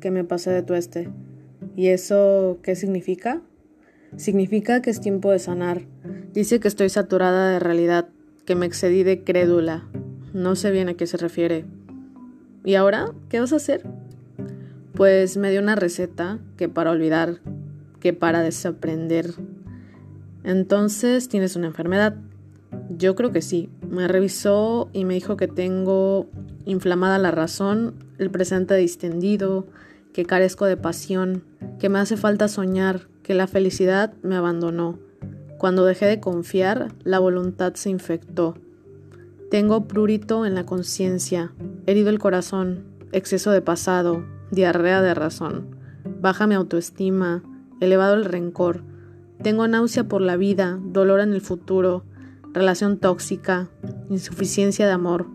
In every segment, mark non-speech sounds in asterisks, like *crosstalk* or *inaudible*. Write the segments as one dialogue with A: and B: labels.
A: que me pasé de tueste. ¿Y eso qué significa? Significa que es tiempo de sanar. Dice que estoy saturada de realidad, que me excedí de crédula. No sé bien a qué se refiere. ¿Y ahora qué vas a hacer? Pues me dio una receta que para olvidar, que para desaprender. Entonces, ¿tienes una enfermedad? Yo creo que sí. Me revisó y me dijo que tengo inflamada la razón, el presente distendido, que carezco de pasión, que me hace falta soñar, que la felicidad me abandonó. Cuando dejé de confiar, la voluntad se infectó. Tengo prurito en la conciencia, herido el corazón, exceso de pasado, diarrea de razón, baja mi autoestima, elevado el rencor. Tengo náusea por la vida, dolor en el futuro, relación tóxica, insuficiencia de amor.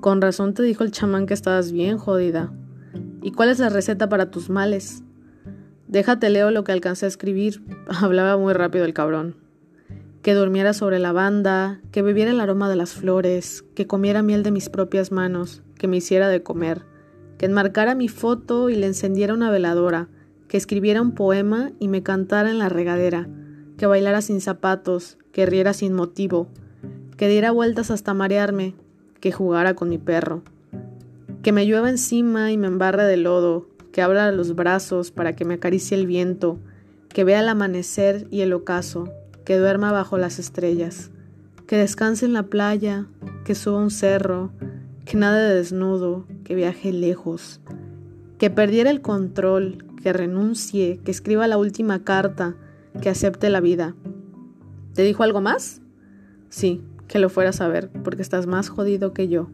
A: Con razón te dijo el chamán que estabas bien jodida. ¿Y cuál es la receta para tus males? Déjate leo lo que alcancé a escribir. *laughs* Hablaba muy rápido el cabrón. Que durmiera sobre la banda, que bebiera el aroma de las flores, que comiera miel de mis propias manos, que me hiciera de comer, que enmarcara mi foto y le encendiera una veladora, que escribiera un poema y me cantara en la regadera, que bailara sin zapatos, que riera sin motivo, que diera vueltas hasta marearme, que jugara con mi perro, que me llueva encima y me embarre de lodo, que abra los brazos para que me acaricie el viento, que vea el amanecer y el ocaso, que duerma bajo las estrellas, que descanse en la playa, que suba un cerro, que nade de desnudo, que viaje lejos, que perdiera el control, que renuncie, que escriba la última carta, que acepte la vida, ¿Te dijo algo más? Sí, que lo fueras a ver, porque estás más jodido que yo.